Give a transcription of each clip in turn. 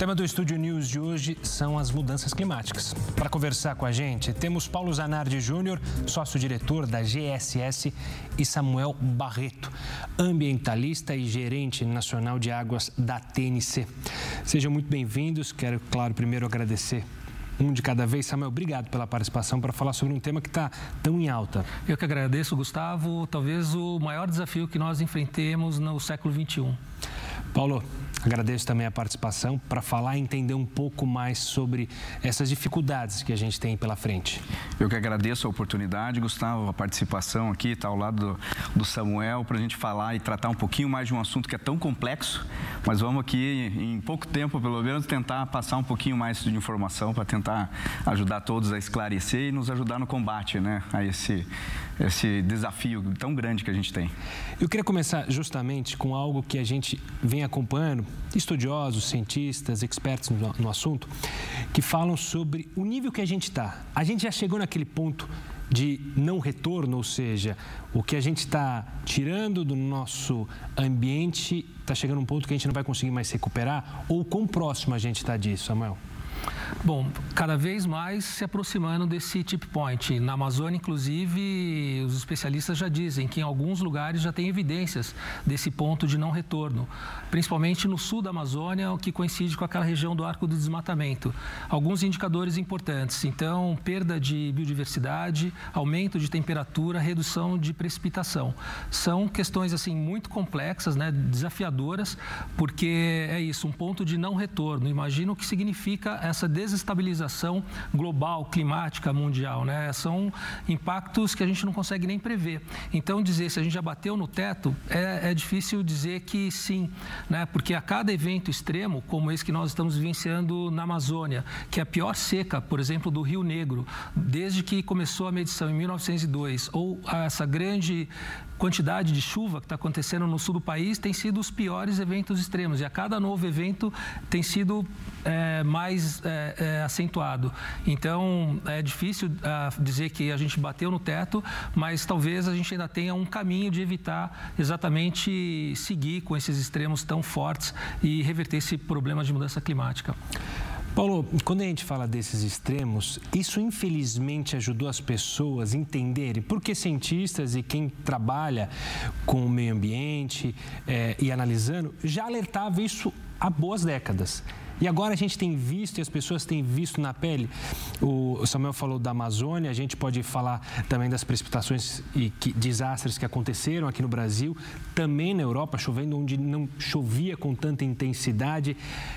tema do Estúdio News de hoje são as mudanças climáticas. Para conversar com a gente, temos Paulo Zanardi Júnior, sócio-diretor da GSS, e Samuel Barreto, ambientalista e gerente nacional de águas da TNC. Sejam muito bem-vindos. Quero, claro, primeiro agradecer um de cada vez. Samuel, obrigado pela participação para falar sobre um tema que está tão em alta. Eu que agradeço, Gustavo. Talvez o maior desafio que nós enfrentemos no século XXI. Paulo, Agradeço também a participação para falar e entender um pouco mais sobre essas dificuldades que a gente tem pela frente. Eu que agradeço a oportunidade, Gustavo, a participação aqui, está ao lado do, do Samuel, para a gente falar e tratar um pouquinho mais de um assunto que é tão complexo, mas vamos aqui, em pouco tempo, pelo menos, tentar passar um pouquinho mais de informação para tentar ajudar todos a esclarecer e nos ajudar no combate né, a esse, esse desafio tão grande que a gente tem. Eu queria começar justamente com algo que a gente vem acompanhando estudiosos, cientistas, expertos no, no assunto, que falam sobre o nível que a gente está. A gente já chegou naquele ponto de não retorno, ou seja, o que a gente está tirando do nosso ambiente está chegando a um ponto que a gente não vai conseguir mais recuperar? Ou quão próximo a gente está disso, Samuel? Bom, cada vez mais se aproximando desse tip point. Na Amazônia, inclusive, os especialistas já dizem que em alguns lugares já tem evidências desse ponto de não retorno, principalmente no sul da Amazônia, o que coincide com aquela região do arco do desmatamento. Alguns indicadores importantes, então, perda de biodiversidade, aumento de temperatura, redução de precipitação. São questões assim muito complexas, né, desafiadoras, porque é isso, um ponto de não retorno. Imagina o que significa essa desestabilização global, climática, mundial. Né? São impactos que a gente não consegue nem prever. Então, dizer se a gente já bateu no teto, é, é difícil dizer que sim, né? porque a cada evento extremo, como esse que nós estamos vivenciando na Amazônia, que é a pior seca, por exemplo, do Rio Negro, desde que começou a medição em 1902, ou essa grande quantidade de chuva que está acontecendo no sul do país tem sido os piores eventos extremos. E a cada novo evento tem sido é, mais é, é, acentuado. Então, é difícil ah, dizer que a gente bateu no teto, mas talvez a gente ainda tenha um caminho de evitar exatamente seguir com esses extremos tão fortes e reverter esse problema de mudança climática. Paulo, quando a gente fala desses extremos, isso infelizmente ajudou as pessoas a entenderem porque cientistas e quem trabalha com o meio ambiente é, e analisando já alertava isso há boas décadas. E agora a gente tem visto e as pessoas têm visto na pele. O Samuel falou da Amazônia, a gente pode falar também das precipitações e que, desastres que aconteceram aqui no Brasil, também na Europa, chovendo onde não chovia com tanta intensidade.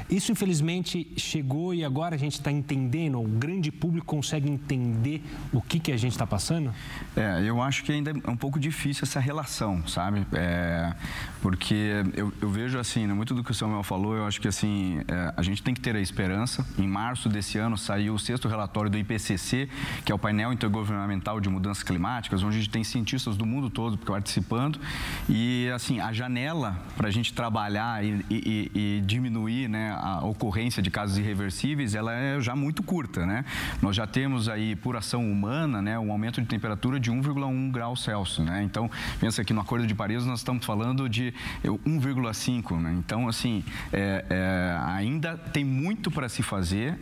Isso, infelizmente, chegou e agora a gente está entendendo, o grande público consegue entender o que, que a gente está passando? É, eu acho que ainda é um pouco difícil essa relação, sabe? É, porque eu, eu, vejo assim, né, muito do que o Samuel falou, eu acho que assim, é, a gente gente tem que ter a esperança. Em março desse ano saiu o sexto relatório do IPCC, que é o painel intergovernamental de mudanças climáticas, onde a gente tem cientistas do mundo todo participando. E assim, a janela para a gente trabalhar e, e, e, diminuir né, a ocorrência de casos irreversíveis, ela é já muito curta, né? Nós já temos aí, por ação humana, né, um aumento de temperatura de 1,1 grau Celsius, né? Então, pensa que no Acordo de Paris nós estamos falando de 1,5, né? Então, assim, é, é, ainda tem muito para se fazer,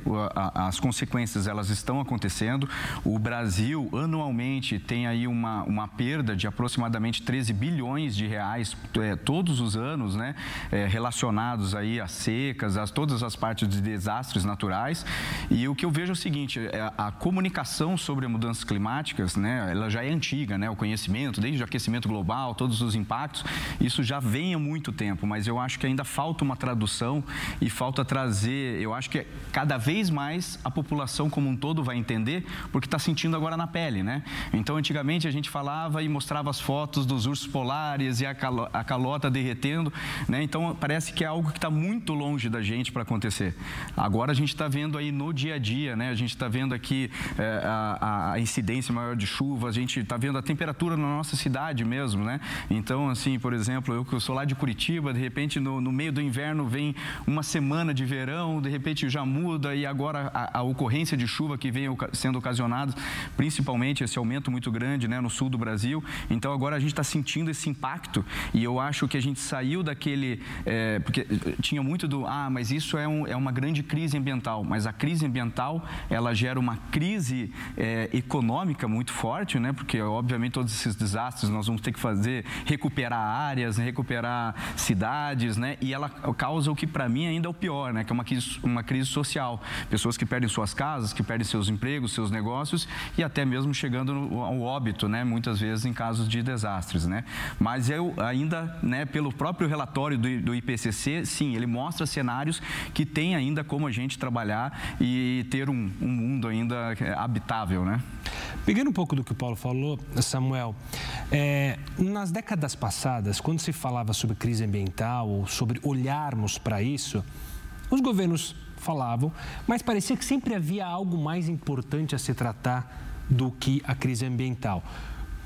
as consequências elas estão acontecendo. O Brasil, anualmente, tem aí uma, uma perda de aproximadamente 13 bilhões de reais é, todos os anos, né, é, relacionados aí a secas, a todas as partes de desastres naturais. E o que eu vejo é o seguinte, é, a comunicação sobre mudanças climáticas, né, ela já é antiga, né, o conhecimento, desde o aquecimento global, todos os impactos, isso já vem há muito tempo, mas eu acho que ainda falta uma tradução e falta trazer trazer, eu acho que cada vez mais a população como um todo vai entender, porque está sentindo agora na pele, né? Então, antigamente a gente falava e mostrava as fotos dos ursos polares e a, calo, a calota derretendo, né? Então, parece que é algo que está muito longe da gente para acontecer. Agora a gente está vendo aí no dia a dia, né? A gente está vendo aqui é, a, a, incidência maior de chuva, a gente está vendo a temperatura na nossa cidade mesmo, né? Então, assim, por exemplo, eu que sou lá de Curitiba, de repente no, no meio do inverno vem uma semana de verão verão, de repente já muda e agora a, a ocorrência de chuva que vem sendo ocasionada, principalmente esse aumento muito grande né, no sul do Brasil. Então agora a gente está sentindo esse impacto e eu acho que a gente saiu daquele. É, porque tinha muito do. Ah, mas isso é, um, é uma grande crise ambiental. Mas a crise ambiental ela gera uma crise é, econômica muito forte, né? Porque obviamente todos esses desastres nós vamos ter que fazer, recuperar áreas, recuperar cidades, né? E ela causa o que para mim ainda é o pior, né? Que é uma crise, uma crise social. Pessoas que perdem suas casas, que perdem seus empregos, seus negócios e até mesmo chegando ao óbito, né? Muitas vezes em casos de desastres, né? Mas eu ainda, né? Pelo próprio relatório do, do IPCC, sim, ele mostra cenários que tem ainda como a gente trabalhar e ter um, um mundo ainda habitável, né? Pegando um pouco do que o Paulo falou, Samuel, é, nas décadas passadas, quando se falava sobre crise ambiental ou sobre olharmos para isso, os governos falavam, mas parecia que sempre havia algo mais importante a se tratar do que a crise ambiental.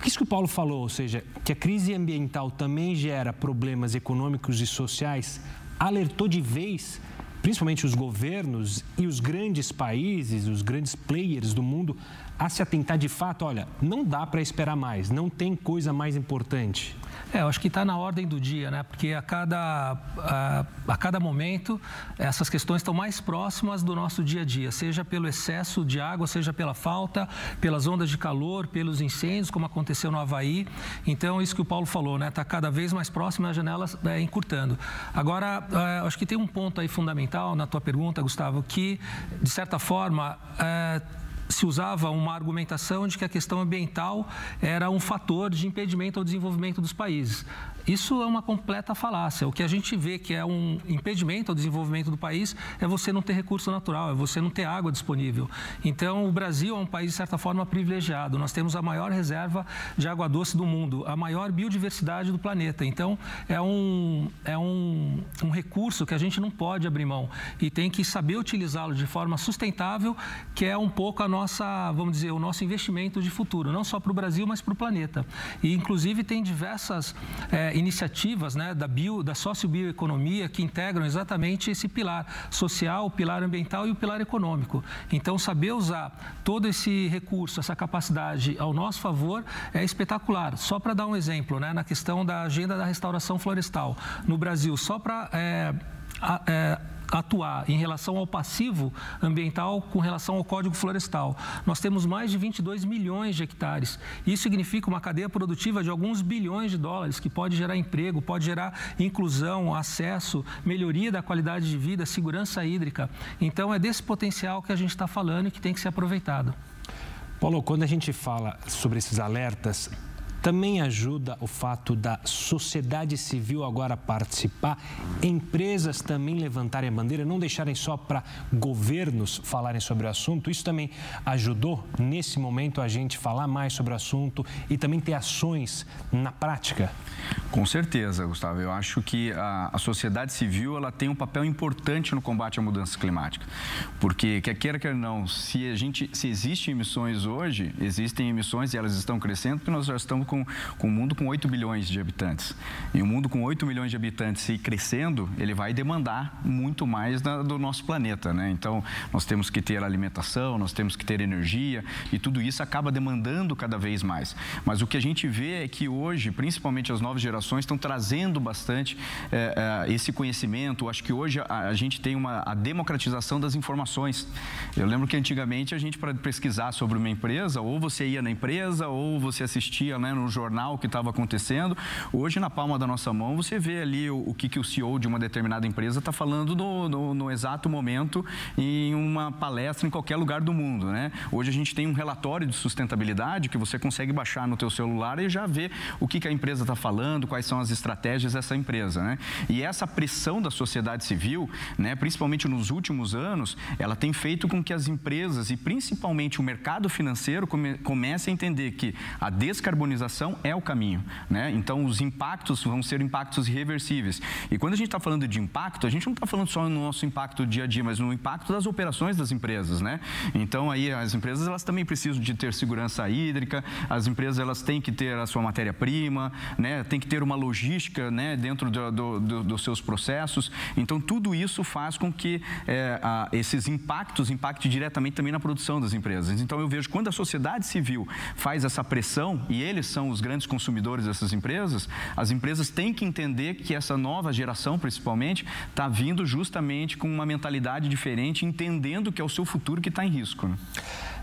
Isso que o Paulo falou, ou seja, que a crise ambiental também gera problemas econômicos e sociais, alertou de vez principalmente os governos e os grandes países, os grandes players do mundo, a se atentar de fato, olha, não dá para esperar mais, não tem coisa mais importante. É, eu acho que está na ordem do dia, né? Porque a cada, a, a, cada momento essas questões estão mais próximas do nosso dia a dia, seja pelo excesso de água, seja pela falta, pelas ondas de calor, pelos incêndios, como aconteceu no Havaí. Então, isso que o Paulo falou, né? Está cada vez mais próximo, a janela é, encurtando. Agora, é, acho que tem um ponto aí fundamental na tua pergunta, Gustavo, que, de certa forma, é, se usava uma argumentação de que a questão ambiental era um fator de impedimento ao desenvolvimento dos países. Isso é uma completa falácia. O que a gente vê que é um impedimento ao desenvolvimento do país é você não ter recurso natural, é você não ter água disponível. Então, o Brasil é um país, de certa forma, privilegiado. Nós temos a maior reserva de água doce do mundo, a maior biodiversidade do planeta. Então, é um, é um, um recurso que a gente não pode abrir mão e tem que saber utilizá-lo de forma sustentável, que é um pouco a nossa, vamos dizer, o nosso investimento de futuro, não só para o Brasil, mas para o planeta. E, inclusive, tem diversas. É, iniciativas né, da, bio, da sociobioeconomia que integram exatamente esse pilar social, o pilar ambiental e o pilar econômico. Então, saber usar todo esse recurso, essa capacidade ao nosso favor é espetacular. Só para dar um exemplo, né, na questão da agenda da restauração florestal no Brasil, só para é, é, atuar em relação ao passivo ambiental com relação ao Código Florestal. Nós temos mais de 22 milhões de hectares. Isso significa uma cadeia produtiva de alguns bilhões de dólares, que pode gerar emprego, pode gerar inclusão, acesso, melhoria da qualidade de vida, segurança hídrica. Então, é desse potencial que a gente está falando e que tem que ser aproveitado. Paulo, quando a gente fala sobre esses alertas, também ajuda o fato da sociedade civil agora participar, empresas também levantarem a bandeira, não deixarem só para governos falarem sobre o assunto. Isso também ajudou, nesse momento, a gente falar mais sobre o assunto e também ter ações na prática? Com certeza, Gustavo. Eu acho que a, a sociedade civil ela tem um papel importante no combate à mudança climática. Porque, quer queira, quer não, se, a gente, se existem emissões hoje, existem emissões e elas estão crescendo, porque nós já estamos com com, com um mundo com 8 bilhões de habitantes. E um mundo com 8 milhões de habitantes e crescendo, ele vai demandar muito mais da, do nosso planeta, né? Então, nós temos que ter alimentação, nós temos que ter energia e tudo isso acaba demandando cada vez mais. Mas o que a gente vê é que hoje, principalmente as novas gerações, estão trazendo bastante é, é, esse conhecimento. Acho que hoje a, a, gente tem uma a democratização das informações. Eu lembro que antigamente a gente, para pesquisar sobre uma empresa, ou você ia na empresa, ou você assistia né, no jornal o que estava acontecendo. Hoje, na palma da nossa mão, você vê ali o, o que, que o CEO de uma determinada empresa está falando no, no, no, exato momento em uma palestra em qualquer lugar do mundo. Né? Hoje a gente tem um relatório de sustentabilidade que você consegue baixar no teu celular e já ver o que, que a empresa está falando, quais são as estratégias dessa empresa. Né? E essa pressão da sociedade civil, né, principalmente nos últimos anos, ela tem feito com que as empresas e principalmente o mercado financeiro come, comece a entender que a descarbonização é o caminho, né? Então, os impactos vão ser impactos irreversíveis. E quando a gente está falando de impacto, a gente não está falando só no nosso impacto dia a dia, mas no impacto das operações das empresas, né? Então, aí as empresas elas também precisam de ter segurança hídrica, as empresas elas têm que ter a sua matéria-prima, né? Tem que ter uma logística, né? Dentro do, do, do, dos seus processos. Então, tudo isso faz com que é, a, esses impactos impactem diretamente também na produção das empresas. Então, eu vejo quando a sociedade civil faz essa pressão e eles são os grandes consumidores dessas empresas, as empresas têm que entender que essa nova geração, principalmente, está vindo justamente com uma mentalidade diferente, entendendo que é o seu futuro que está em risco. Né?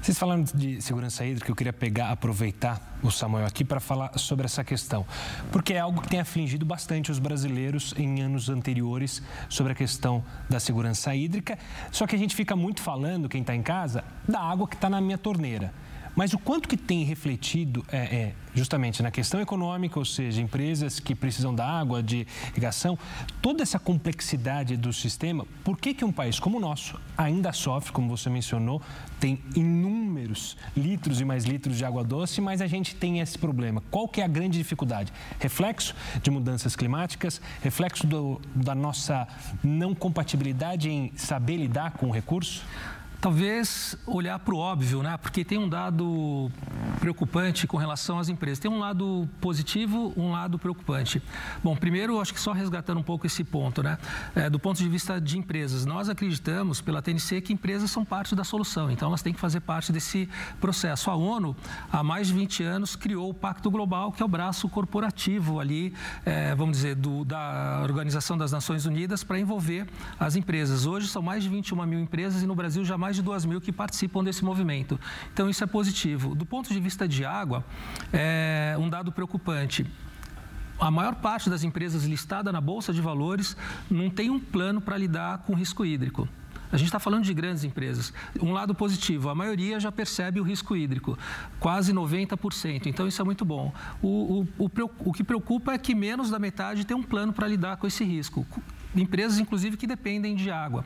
Vocês falando de segurança hídrica, eu queria pegar, aproveitar o Samuel aqui para falar sobre essa questão, porque é algo que tem afligido bastante os brasileiros em anos anteriores sobre a questão da segurança hídrica. Só que a gente fica muito falando, quem está em casa, da água que está na minha torneira. Mas o quanto que tem refletido é, é, justamente na questão econômica, ou seja, empresas que precisam da água, de irrigação, toda essa complexidade do sistema, por que, que um país como o nosso ainda sofre, como você mencionou, tem inúmeros litros e mais litros de água doce, mas a gente tem esse problema. Qual que é a grande dificuldade? Reflexo de mudanças climáticas, reflexo do, da nossa não compatibilidade em saber lidar com o recurso? Talvez olhar para o óbvio, né? Porque tem um dado preocupante com relação às empresas. Tem um lado positivo, um lado preocupante. Bom, primeiro, acho que só resgatando um pouco esse ponto, né? É, do ponto de vista de empresas, nós acreditamos pela TNC que empresas são parte da solução, então elas têm que fazer parte desse processo. A ONU, há mais de 20 anos, criou o Pacto Global, que é o braço corporativo ali, é, vamos dizer, do, da Organização das Nações Unidas para envolver as empresas. Hoje são mais de 21 mil empresas e no Brasil já mais de 2 mil que participam desse movimento. Então, isso é positivo. Do ponto de vista de água, é um dado preocupante a maior parte das empresas listadas na Bolsa de Valores não tem um plano para lidar com risco hídrico. A gente está falando de grandes empresas. Um lado positivo, a maioria já percebe o risco hídrico, quase 90%. Então, isso é muito bom. O, o, o, o que preocupa é que menos da metade tem um plano para lidar com esse risco empresas, inclusive, que dependem de água.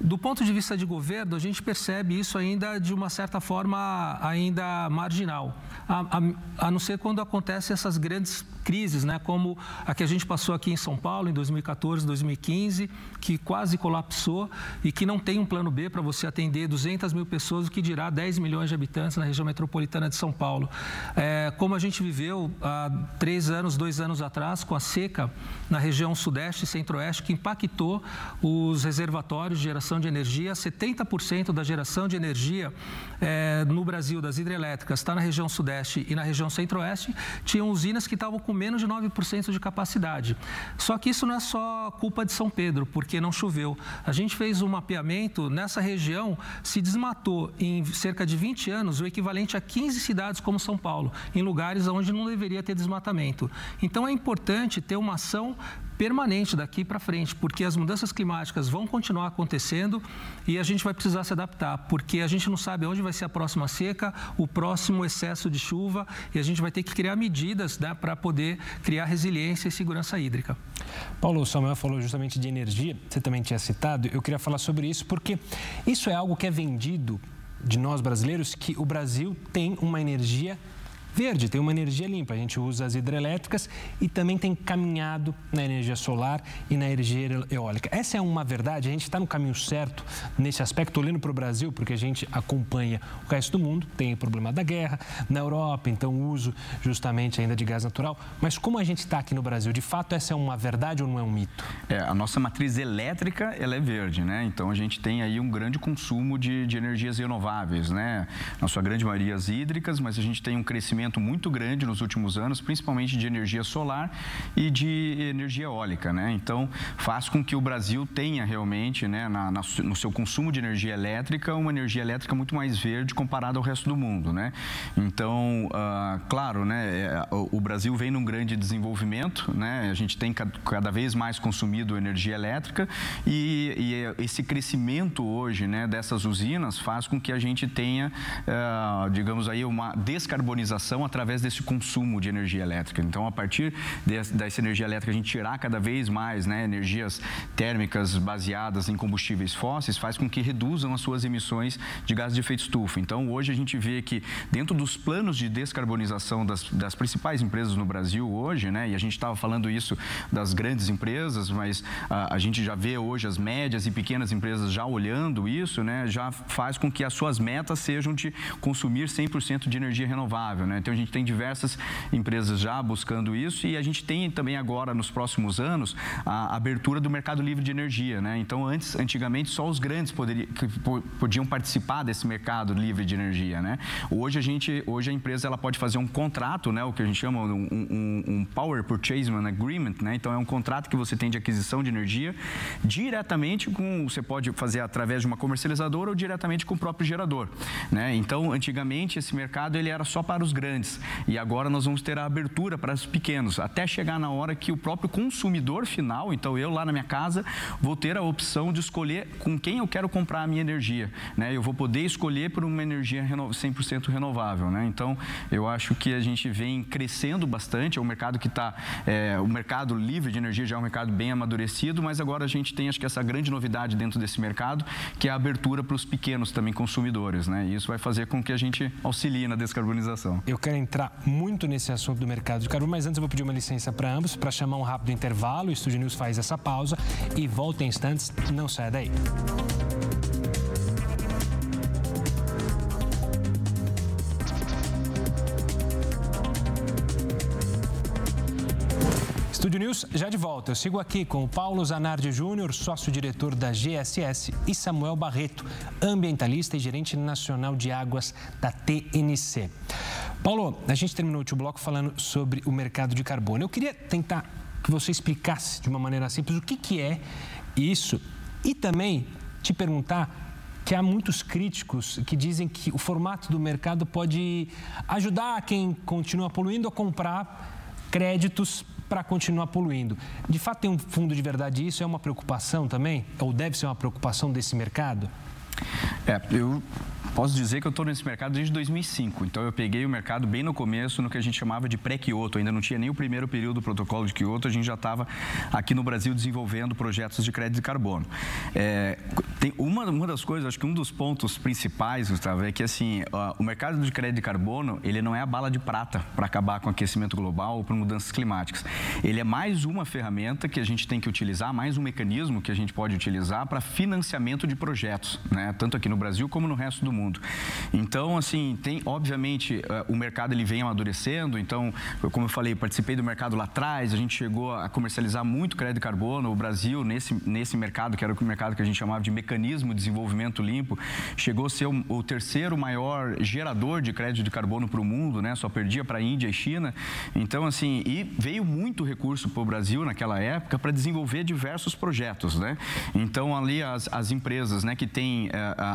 Do ponto de vista de governo, a gente percebe isso ainda de uma certa forma ainda marginal, a, a, a não ser quando acontecem essas grandes crises, né, como a que a gente passou aqui em São Paulo em 2014, 2015, que quase colapsou e que não tem um plano B para você atender 200 mil pessoas, o que dirá 10 milhões de habitantes na região metropolitana de São Paulo. É, como a gente viveu há três anos, dois anos atrás, com a seca na região sudeste e centro-oeste, que impactou os reservatórios de geração de energia. 70% da geração de energia é, no Brasil, das hidrelétricas, está na região sudeste e na região centro-oeste. Tinham usinas que estavam com menos de 9% de capacidade. Só que isso não é só culpa de São Pedro, porque não choveu. A gente fez um mapeamento, nessa região se desmatou em cerca de 20 anos o equivalente a 15 cidades como São Paulo, em lugares onde não deveria ter desmatamento. Então é importante ter uma ação permanente daqui para frente, porque as mudanças climáticas vão continuar acontecendo e a gente vai precisar se adaptar, porque a gente não sabe onde vai ser a próxima seca, o próximo excesso de chuva e a gente vai ter que criar medidas né, para poder criar resiliência e segurança hídrica. Paulo, o Samuel falou justamente de energia, você também tinha citado, eu queria falar sobre isso porque isso é algo que é vendido de nós brasileiros, que o Brasil tem uma energia verde, tem uma energia limpa. A gente usa as hidrelétricas e também tem caminhado na energia solar e na energia eólica. Essa é uma verdade, a gente está no caminho certo nesse aspecto, olhando para o Brasil, porque a gente acompanha o resto do mundo, tem o problema da guerra na Europa, então o uso justamente ainda de gás natural. Mas como a gente está aqui no Brasil, de fato essa é uma verdade ou não é um mito? É, a nossa matriz elétrica ela é verde, né? Então a gente tem aí um grande consumo de, de energias renováveis, né? Na sua grande maioria as hídricas, mas a gente tem um crescimento muito grande nos últimos anos, principalmente de energia solar e de energia eólica, né? Então, faz com que o Brasil tenha realmente, né, na, na, no seu consumo de energia elétrica, uma energia elétrica muito mais verde comparada ao resto do mundo, né? Então, uh, claro, né, é, o, Brasil vem num grande desenvolvimento, né? A gente tem cada vez mais consumido energia elétrica e, e esse crescimento hoje, né, dessas usinas faz com que a gente tenha, uh, digamos aí, uma descarbonização geração através desse consumo de energia elétrica. Então, a partir dessa energia elétrica, a gente tirar cada vez mais né, energias térmicas baseadas em combustíveis fósseis, faz com que reduzam as suas emissões de gases de efeito estufa. Então, hoje a gente vê que dentro dos planos de descarbonização das, das principais empresas no Brasil hoje, né, e a gente estava falando isso das grandes empresas, mas a, a gente já vê hoje as médias e pequenas empresas já olhando isso, né, já faz com que as suas metas sejam de consumir 100% de energia renovável. Né? Então, a gente tem diversas empresas já buscando isso e a gente tem também agora, nos próximos anos, a abertura do mercado livre de energia. Né? Então, antes, antigamente, só os grandes poderiam, podiam participar desse mercado livre de energia. Né? Hoje, a gente, hoje a empresa ela pode fazer um contrato, né? o que a gente chama um, um, um Power Purchase Agreement. Né? Então, é um contrato que você tem de aquisição de energia diretamente com, você pode fazer através de uma comercializadora ou diretamente com o próprio gerador. Né? Então, antigamente, esse mercado ele era só para os grandes e agora nós vamos ter a abertura para os pequenos, até chegar na hora que o próprio consumidor final, então eu lá na minha casa, vou ter a opção de escolher com quem eu quero comprar a minha energia. Né? Eu vou poder escolher por uma energia 100% renovável. Né? Então, eu acho que a gente vem crescendo bastante, é um mercado que está, é, o mercado livre de energia já é um mercado bem amadurecido, mas agora a gente tem, acho que essa grande novidade dentro desse mercado, que é a abertura para os pequenos também consumidores. Né? E isso vai fazer com que a gente auxilie na descarbonização. Eu quero entrar muito nesse assunto do mercado de carbono, mas antes eu vou pedir uma licença para ambos para chamar um rápido intervalo. O Estúdio News faz essa pausa e volta em instantes. Não saia daí. Estúdio News já de volta. Eu sigo aqui com o Paulo Zanardi Júnior, sócio-diretor da GSS, e Samuel Barreto, ambientalista e gerente nacional de águas da TNC. Paulo, a gente terminou o último bloco falando sobre o mercado de carbono. Eu queria tentar que você explicasse de uma maneira simples o que, que é isso e também te perguntar que há muitos críticos que dizem que o formato do mercado pode ajudar quem continua poluindo a comprar créditos para continuar poluindo. De fato, tem um fundo de verdade isso? É uma preocupação também? Ou deve ser uma preocupação desse mercado? É, eu Posso dizer que eu estou nesse mercado desde 2005. Então, eu peguei o mercado bem no começo, no que a gente chamava de pré-Kyoto. Ainda não tinha nem o primeiro período do protocolo de Kyoto. A gente já estava aqui no Brasil desenvolvendo projetos de crédito de carbono. É, tem uma, uma das coisas, acho que um dos pontos principais, Gustavo, é que assim, o mercado de crédito de carbono, ele não é a bala de prata para acabar com o aquecimento global ou para mudanças climáticas. Ele é mais uma ferramenta que a gente tem que utilizar, mais um mecanismo que a gente pode utilizar para financiamento de projetos, né? tanto aqui no Brasil como no resto do mundo mundo. Então, assim, tem, obviamente, uh, o mercado ele vem amadurecendo. Então, como eu falei, participei do mercado lá atrás, a gente chegou a comercializar muito crédito de carbono. O Brasil, nesse, nesse mercado, que era o mercado que a gente chamava de mecanismo de desenvolvimento limpo, chegou a ser o, o terceiro maior gerador de crédito de carbono para o mundo, né? Só perdia para a Índia e China. Então, assim, e veio muito recurso para o Brasil naquela época para desenvolver diversos projetos, né? Então, ali as, as empresas, né, que têm uh,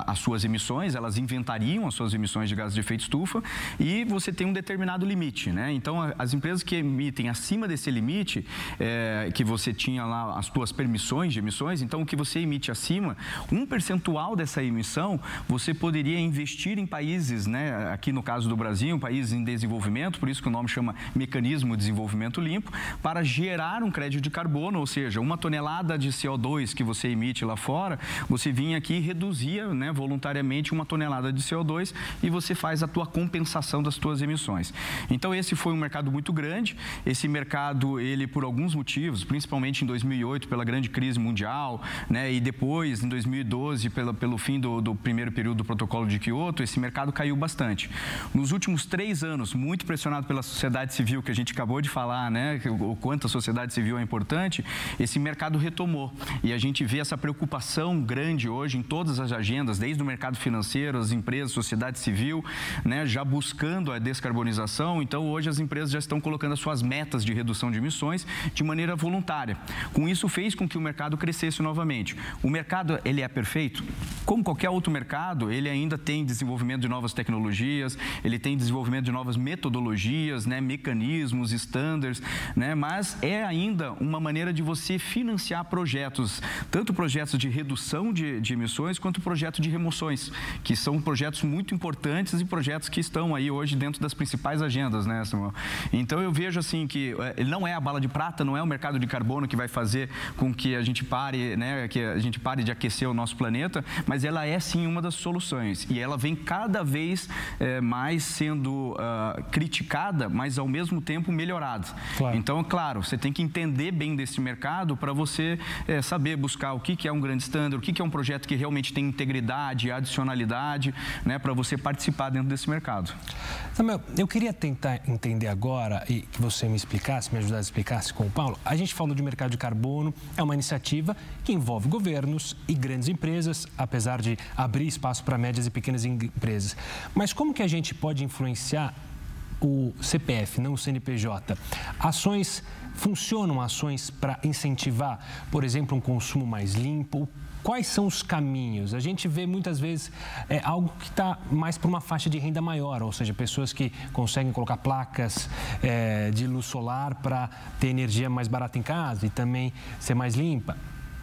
as suas emissões, elas inventariam as suas emissões de gases de efeito estufa e você tem um determinado limite, né? Então, as empresas que emitem acima desse limite, é, que você tinha lá as suas permissões de emissões, então o que você emite acima, um percentual dessa emissão, você poderia investir em países, né? Aqui no caso do Brasil, um país em desenvolvimento, por isso que o nome chama Mecanismo de Desenvolvimento Limpo, para gerar um crédito de carbono, ou seja, uma tonelada de CO2 que você emite lá fora, você vinha aqui e reduzia, né, voluntariamente uma tonelada tonelada de CO2 e você faz a tua compensação das tuas emissões. Então esse foi um mercado muito grande. Esse mercado, ele por alguns motivos, principalmente em 2008 pela grande crise mundial, né, e depois em 2012 pela, pelo fim do, do primeiro período do protocolo de Kyoto, esse mercado caiu bastante. Nos últimos três anos, muito pressionado pela sociedade civil que a gente acabou de falar, né, o quanto a sociedade civil é importante, esse mercado retomou e a gente vê essa preocupação grande hoje em todas as agendas, desde o mercado financeiro, as empresas, sociedade civil, né, já buscando a descarbonização. Então, hoje as empresas já estão colocando as suas metas de redução de emissões de maneira voluntária. Com isso, fez com que o mercado crescesse novamente. O mercado, ele é perfeito? Como qualquer outro mercado, ele ainda tem desenvolvimento de novas tecnologias, ele tem desenvolvimento de novas metodologias, né, mecanismos, standards, né, mas é ainda uma maneira de você financiar projetos, tanto projetos de redução de, de emissões quanto projetos de remoções, que são projetos muito importantes e projetos que estão aí hoje dentro das principais agendas, né, Samuel? Então eu vejo assim que é, não é a bala de prata, não é o mercado de carbono que vai fazer com que a gente pare, né, que a gente pare de aquecer o nosso planeta, mas ela é sim uma das soluções e ela vem cada vez é, mais sendo uh, criticada, mas ao mesmo tempo melhorada. Claro. Então, claro, você tem que entender bem desse mercado para você é, saber buscar o que, que é um grande standard, o que, que é um projeto que realmente tem integridade, adicionalidade, né, para você participar dentro desse mercado. Samuel, eu queria tentar entender agora e que você me explicasse, me ajudasse a explicar com o Paulo. A gente falou de mercado de carbono, é uma iniciativa que envolve governos e grandes empresas, apesar de abrir espaço para médias e pequenas empresas. Mas como que a gente pode influenciar o CPF, não o CNPJ? Ações funcionam ações para incentivar, por exemplo, um consumo mais limpo? Quais são os caminhos? A gente vê muitas vezes é, algo que está mais para uma faixa de renda maior, ou seja, pessoas que conseguem colocar placas é, de luz solar para ter energia mais barata em casa e também ser mais limpa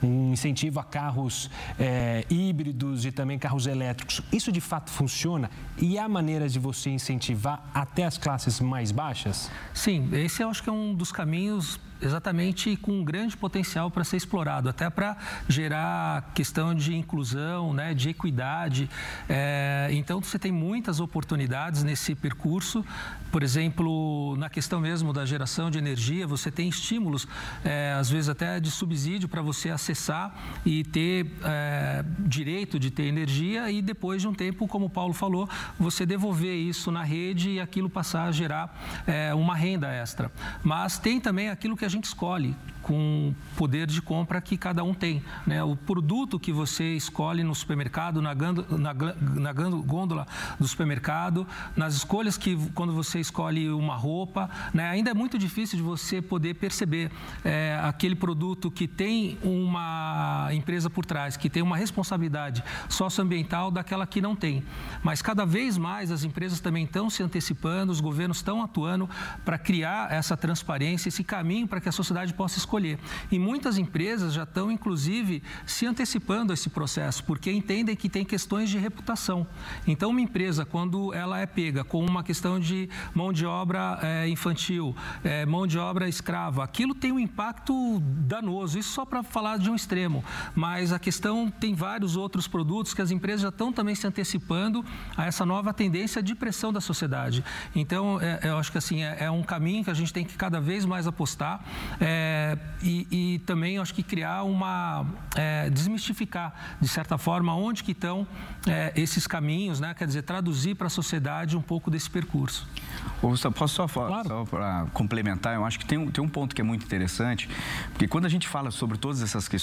um incentivo a carros é, híbridos e também carros elétricos. Isso de fato funciona? E há maneiras de você incentivar até as classes mais baixas? Sim, esse eu acho que é um dos caminhos exatamente com um grande potencial para ser explorado, até para gerar questão de inclusão, né, de equidade. É, então, você tem muitas oportunidades nesse percurso. Por exemplo, na questão mesmo da geração de energia, você tem estímulos, é, às vezes até de subsídio para você acessar e ter é, direito de ter energia e depois de um tempo, como o Paulo falou, você devolver isso na rede e aquilo passar a gerar é, uma renda extra. Mas tem também aquilo que a gente escolhe com poder de compra que cada um tem. Né? O produto que você escolhe no supermercado, na, na, na gôndola do supermercado, nas escolhas que quando você escolhe uma roupa, né? ainda é muito difícil de você poder perceber é, aquele produto que tem uma empresa por trás, que tem uma responsabilidade socioambiental daquela que não tem. Mas cada vez mais as empresas também estão se antecipando, os governos estão atuando para criar essa transparência, esse caminho para que a sociedade possa escolher escolher. E muitas empresas já estão, inclusive, se antecipando a esse processo, porque entendem que tem questões de reputação. Então, uma empresa, quando ela é pega com uma questão de mão de obra é, infantil, é, mão de obra escrava, aquilo tem um impacto danoso. Isso só para falar de um extremo. Mas a questão tem vários outros produtos que as empresas já estão também se antecipando a essa nova tendência de pressão da sociedade. Então, é, eu acho que assim é, é, um caminho que a gente tem que cada vez mais apostar. É, e, e também acho que criar uma é, desmistificar de certa forma onde que estão é, esses caminhos, né? Quer dizer, traduzir para a sociedade um pouco desse percurso. Posso só, claro. só para complementar? Eu acho que tem um, tem um ponto que é muito interessante, porque quando a gente fala sobre todas essas questões,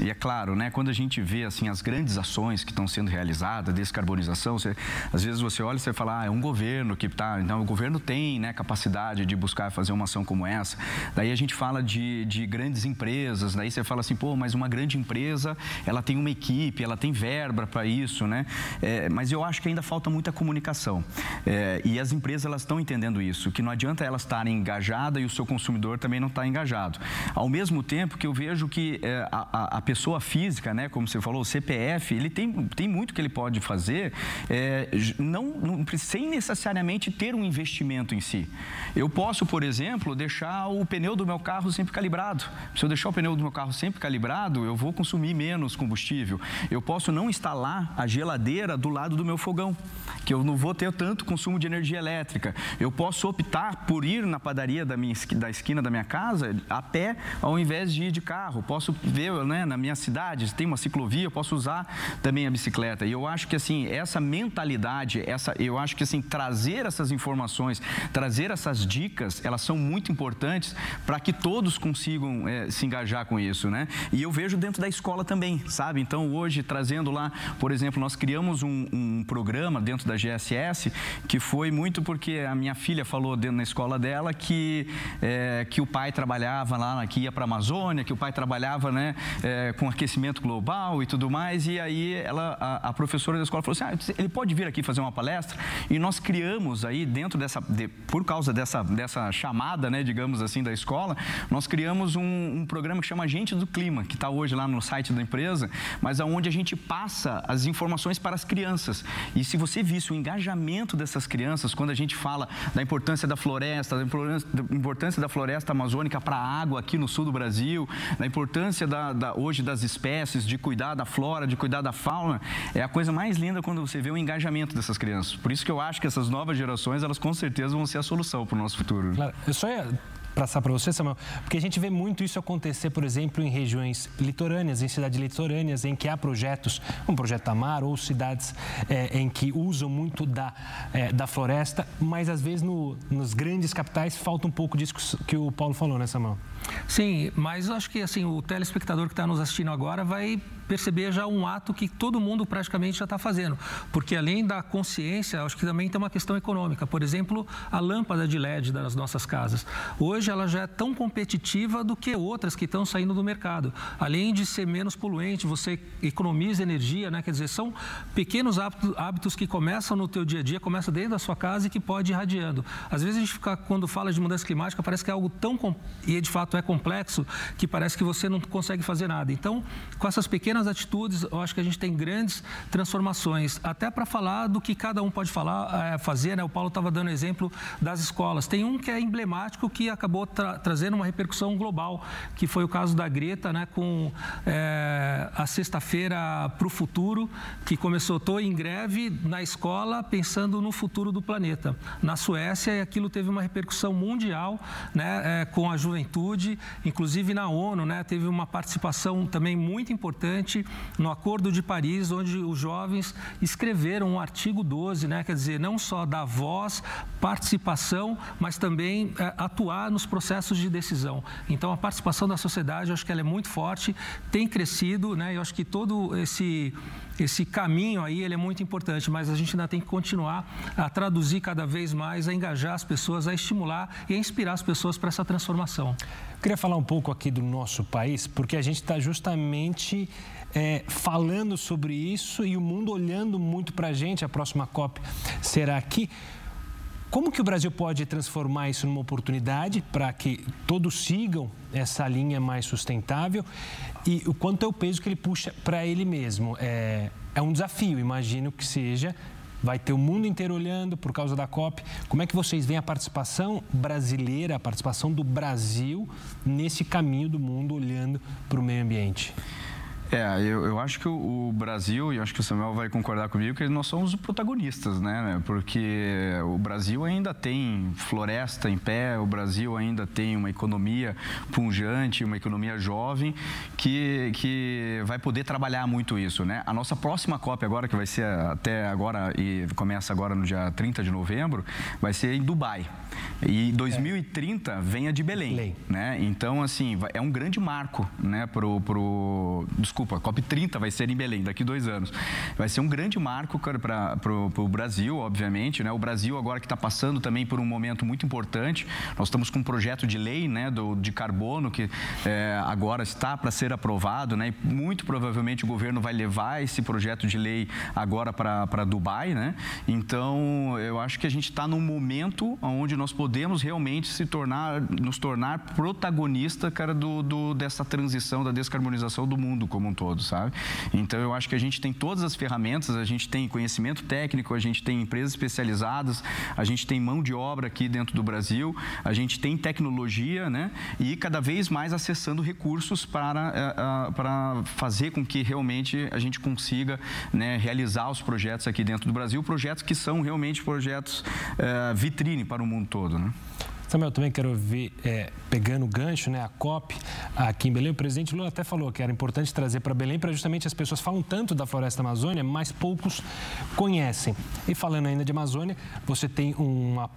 e é claro, né, quando a gente vê assim as grandes ações que estão sendo realizadas, descarbonização, você, às vezes você olha e você fala, ah, é um governo que está, então o governo tem né, capacidade de buscar fazer uma ação como essa. Daí a gente fala de, de grandes empresas, daí você fala assim, pô, mas uma grande empresa, ela tem uma equipe, ela tem verba para isso, né? É, mas eu acho que ainda falta muita comunicação. É, e as empresas, elas estão entendendo isso, que não adianta elas estarem engajadas e o seu consumidor também não está engajado. Ao mesmo tempo que eu vejo que é, a, a, pessoa física, né, como você falou, o CPF, ele tem, tem muito que ele pode fazer, é, não, não, sem necessariamente ter um investimento em si. Eu posso, por exemplo, deixar o pneu do meu carro sempre calibrado. Se eu deixar o pneu do meu carro sempre calibrado, eu vou consumir menos combustível. Eu posso não instalar a geladeira do lado do meu fogão, que eu não vou ter tanto consumo de energia elétrica. Eu posso optar por ir na padaria da, minha, da esquina da minha casa a pé, ao invés de ir de carro. Posso ver, né, na minha cidade, tem uma ciclovia, eu posso usar também a bicicleta. E eu acho que, assim, essa mentalidade, essa, eu acho que, assim, trazer essas informações, trazer essas dicas, elas são muito importantes para que todos consigam é, se engajar com isso, né? E eu vejo dentro da escola também, sabe? Então, hoje, trazendo lá, por exemplo, nós criamos um, um programa dentro da GSS que foi muito porque a minha filha falou dentro da escola dela que, é, que o pai trabalhava lá, que ia para a Amazônia, que o pai trabalhava né, é, com aquecimento global e tudo mais. E aí ela, a, a professora da escola falou assim: ah, ele pode vir aqui fazer uma palestra? E nós criamos aí dentro dessa, de, por causa dessa, dessa chamada, né, digamos assim, da escola, nós criamos um, um programa que chama Agente do Clima, que está hoje lá no site da empresa, mas aonde a gente passa as informações para as crianças. E se você visse o engajamento dessas crianças, quando a gente fala da importância da floresta, da importância da floresta amazônica para a água aqui no sul do Brasil, da importância da, da, hoje das espécies, de cuidar da flora, de cuidar da fauna, é a coisa mais linda quando você vê o engajamento dessas crianças. Por isso que eu acho que essas novas gerações, elas com certeza vão ser a solução para o nosso futuro. Claro, eu só ia passar para você, Samuel, porque a gente vê muito isso acontecer, por exemplo, em regiões litorâneas, em cidades litorâneas, em que há projetos, um projeto Amar, ou cidades é, em que usam muito da, é, da floresta, mas às vezes no, nos grandes capitais falta um pouco disso que o Paulo falou, né, Samuel? Sim, mas acho que assim o telespectador que está nos assistindo agora vai perceber já um ato que todo mundo praticamente já está fazendo. Porque além da consciência, acho que também tem uma questão econômica. Por exemplo, a lâmpada de LED das nossas casas. Hoje ela já é tão competitiva do que outras que estão saindo do mercado. Além de ser menos poluente, você economiza energia, né? Quer dizer, são pequenos hábitos que começam no teu dia a dia, começam dentro da sua casa e que pode ir irradiando. Às vezes a gente fica, quando fala de mudança climática, parece que é algo tão... E de fato é complexo, que parece que você não consegue fazer nada. Então, com essas pequenas atitudes, eu acho que a gente tem grandes transformações. Até para falar do que cada um pode falar, é, fazer, né? O Paulo estava dando exemplo das escolas. Tem um que é emblemático que acabou tra trazendo uma repercussão global, que foi o caso da Greta, né? Com é, a sexta-feira para o futuro, que começou, estou em greve na escola pensando no futuro do planeta. Na Suécia, aquilo teve uma repercussão mundial, né? É, com a juventude, inclusive na ONU, né? Teve uma participação também muito importante no Acordo de Paris, onde os jovens escreveram um artigo 12, né? quer dizer, não só dar voz, participação, mas também é, atuar nos processos de decisão. Então, a participação da sociedade, eu acho que ela é muito forte, tem crescido, né? eu acho que todo esse esse caminho aí ele é muito importante, mas a gente ainda tem que continuar a traduzir cada vez mais, a engajar as pessoas, a estimular e a inspirar as pessoas para essa transformação. Eu queria falar um pouco aqui do nosso país, porque a gente está justamente é, falando sobre isso e o mundo olhando muito para a gente. A próxima COP será aqui. Como que o Brasil pode transformar isso numa oportunidade para que todos sigam essa linha mais sustentável e o quanto é o peso que ele puxa para ele mesmo? É, é um desafio, imagino que seja. Vai ter o mundo inteiro olhando por causa da COP. Como é que vocês veem a participação brasileira, a participação do Brasil nesse caminho do mundo olhando para o meio ambiente? É, eu, eu acho que o, o, Brasil, e acho que o Samuel vai concordar comigo, que nós somos os protagonistas, né? Porque o Brasil ainda tem floresta em pé, o Brasil ainda tem uma economia punjante, uma economia jovem, que, que vai poder trabalhar muito isso, né? A nossa próxima COP agora, que vai ser até agora, e começa agora no dia 30 de novembro, vai ser em Dubai. E 2030 é. vem a de Belém, Belém, né? Então, assim, é um grande marco, né? Pro, pro, desculpa, a COP30 vai ser em Belém, daqui dois anos. Vai ser um grande marco para o Brasil, obviamente, né? O Brasil agora que está passando também por um momento muito importante. Nós estamos com um projeto de lei, né? Do, de carbono que é, agora está para ser aprovado, né? E muito provavelmente o governo vai levar esse projeto de lei agora para Dubai, né? Então, eu acho que a gente está num momento onde nós podemos realmente se tornar, nos tornar protagonista, cara, do, do, dessa transição, da descarbonização do mundo como um todo, sabe? Então, eu acho que a gente tem todas as ferramentas, a gente tem conhecimento técnico, a gente tem empresas especializadas, a gente tem mão de obra aqui dentro do Brasil, a gente tem tecnologia, né? E cada vez mais acessando recursos para, eh, eh, para fazer com que realmente a gente consiga né, realizar os projetos aqui dentro do Brasil, projetos que são realmente projetos é, vitrine para o mundo todo, né? Samuel, também quero ver, é, pegando o gancho, né, a COP aqui em Belém, o presidente Lula até falou que era importante trazer para Belém para justamente as pessoas falam tanto da floresta amazônia, mas poucos conhecem. E falando ainda de Amazônia, você tem uma,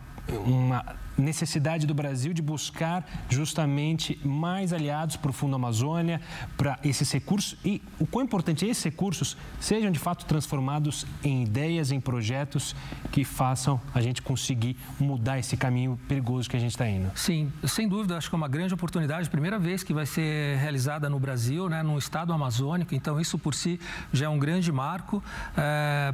uma necessidade do Brasil de buscar justamente mais aliados para o Fundo Amazônia, para esses recursos e o quão importante é esses recursos sejam de fato transformados em ideias, em projetos que façam a gente conseguir mudar esse caminho perigoso que a gente está indo. Sim, sem dúvida, acho que é uma grande oportunidade, primeira vez que vai ser realizada no Brasil, né, no estado amazônico, então isso por si já é um grande marco. É,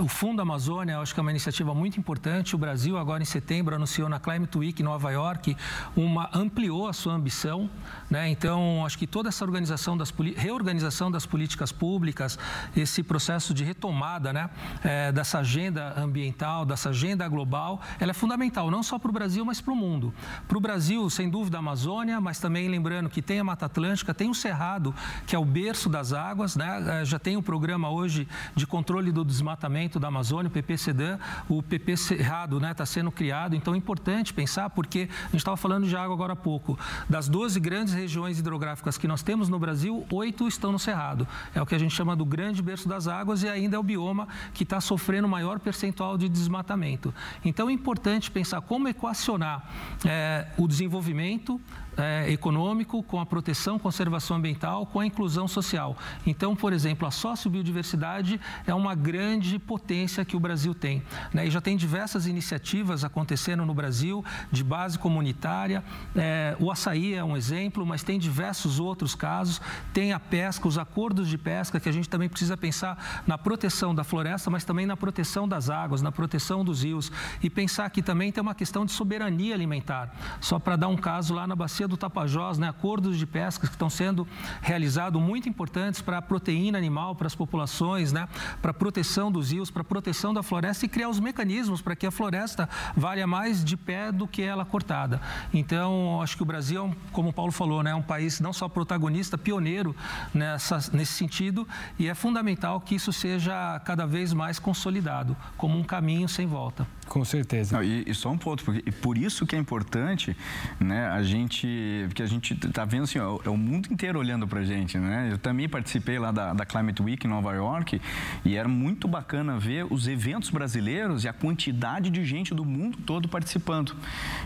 o Fundo Amazônia, acho que é uma iniciativa muito importante, o Brasil agora em setembro anunciou na Climate Week em Nova York, uma, ampliou a sua ambição. Né? Então, acho que toda essa organização das, reorganização das políticas públicas, esse processo de retomada né? É, dessa agenda ambiental, dessa agenda global, ela é fundamental, não só para o Brasil, mas para o mundo. Para o Brasil, sem dúvida, a Amazônia, mas também lembrando que tem a Mata Atlântica, tem o Cerrado, que é o berço das águas, né? É, já tem um programa hoje de controle do desmatamento da Amazônia, o PPCDAN, o PP Cerrado está né, tá sendo criado, então é importante pensar, porque a gente estava falando de água agora há pouco, das 12 grandes regiões hidrográficas que nós temos no Brasil, oito estão no Cerrado. É o que a gente chama do grande berço das águas e ainda é o bioma que está sofrendo maior percentual de desmatamento. Então é importante pensar como equacionar é, o desenvolvimento, é, econômico, com a proteção, conservação ambiental, com a inclusão social. Então, por exemplo, a sociobiodiversidade é uma grande potência que o Brasil tem. Né? E já tem diversas iniciativas acontecendo no Brasil, de base comunitária. É, o açaí é um exemplo, mas tem diversos outros casos. Tem a pesca, os acordos de pesca, que a gente também precisa pensar na proteção da floresta, mas também na proteção das águas, na proteção dos rios. E pensar que também tem uma questão de soberania alimentar. Só para dar um caso lá na Bacia do Tapajós, né, acordos de pesca que estão sendo realizados muito importantes para a proteína animal, para as populações, né, para a proteção dos rios, para a proteção da floresta e criar os mecanismos para que a floresta valha mais de pé do que ela cortada. Então, acho que o Brasil, como o Paulo falou, né, é um país não só protagonista, pioneiro nessa, nesse sentido e é fundamental que isso seja cada vez mais consolidado como um caminho sem volta. Com certeza. Não, e, e, só um ponto, porque por isso que é importante, né, a gente, porque a gente está vendo assim, ó, é o mundo inteiro olhando para a gente, né? Eu também participei lá da, da Climate Week em Nova York e era muito bacana ver os eventos brasileiros e a quantidade de gente do mundo todo participando.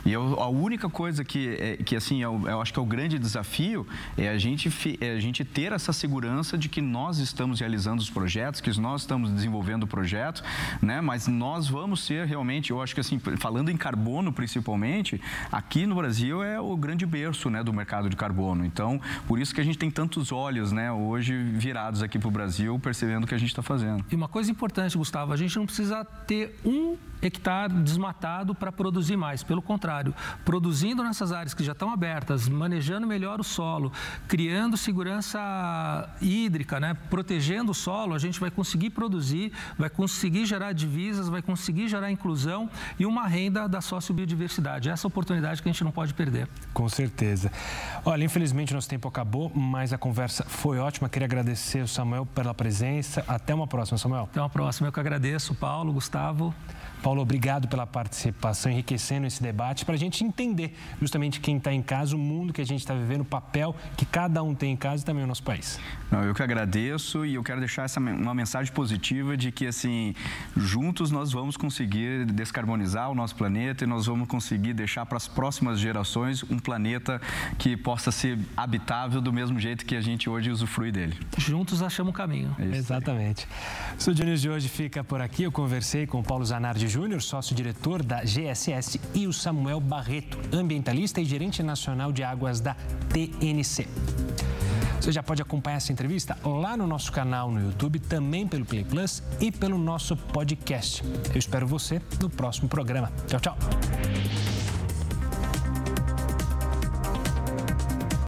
E eu, a única coisa que, é, que assim, eu, eu, acho que é o grande desafio é a gente é a gente ter essa segurança de que nós estamos realizando os projetos, que nós estamos desenvolvendo o projeto, né? Mas nós vamos ser realmente eu acho que assim, falando em carbono principalmente, aqui no Brasil é o grande berço né, do mercado de carbono. Então, por isso que a gente tem tantos olhos né, hoje virados aqui para o Brasil, percebendo o que a gente está fazendo. E uma coisa importante, Gustavo, a gente não precisa ter um hectare desmatado para produzir mais. Pelo contrário, produzindo nessas áreas que já estão abertas, manejando melhor o solo, criando segurança hídrica, né? protegendo o solo, a gente vai conseguir produzir, vai conseguir gerar divisas, vai conseguir gerar inclusão e uma renda da sociobiodiversidade. Essa oportunidade que a gente não pode perder. Com certeza. Olha, infelizmente nosso tempo acabou, mas a conversa foi ótima. Queria agradecer o Samuel pela presença. Até uma próxima, Samuel. Até uma próxima. Eu que agradeço, Paulo, Gustavo. Paulo, obrigado pela participação, enriquecendo esse debate, para a gente entender justamente quem está em casa, o mundo que a gente está vivendo, o papel que cada um tem em casa e também o nosso país. Não, eu que agradeço e eu quero deixar essa, uma mensagem positiva de que, assim, juntos nós vamos conseguir descarbonizar o nosso planeta e nós vamos conseguir deixar para as próximas gerações um planeta que possa ser habitável do mesmo jeito que a gente hoje usufrui dele. Juntos achamos o caminho. É Exatamente. O News de hoje fica por aqui. Eu conversei com o Paulo Zanardi Júnior, sócio-diretor da GSS, e o Samuel Barreto, ambientalista e gerente nacional de águas da TNC. Você já pode acompanhar essa entrevista lá no nosso canal no YouTube, também pelo Play Plus e pelo nosso podcast. Eu espero você no próximo programa. Tchau, tchau.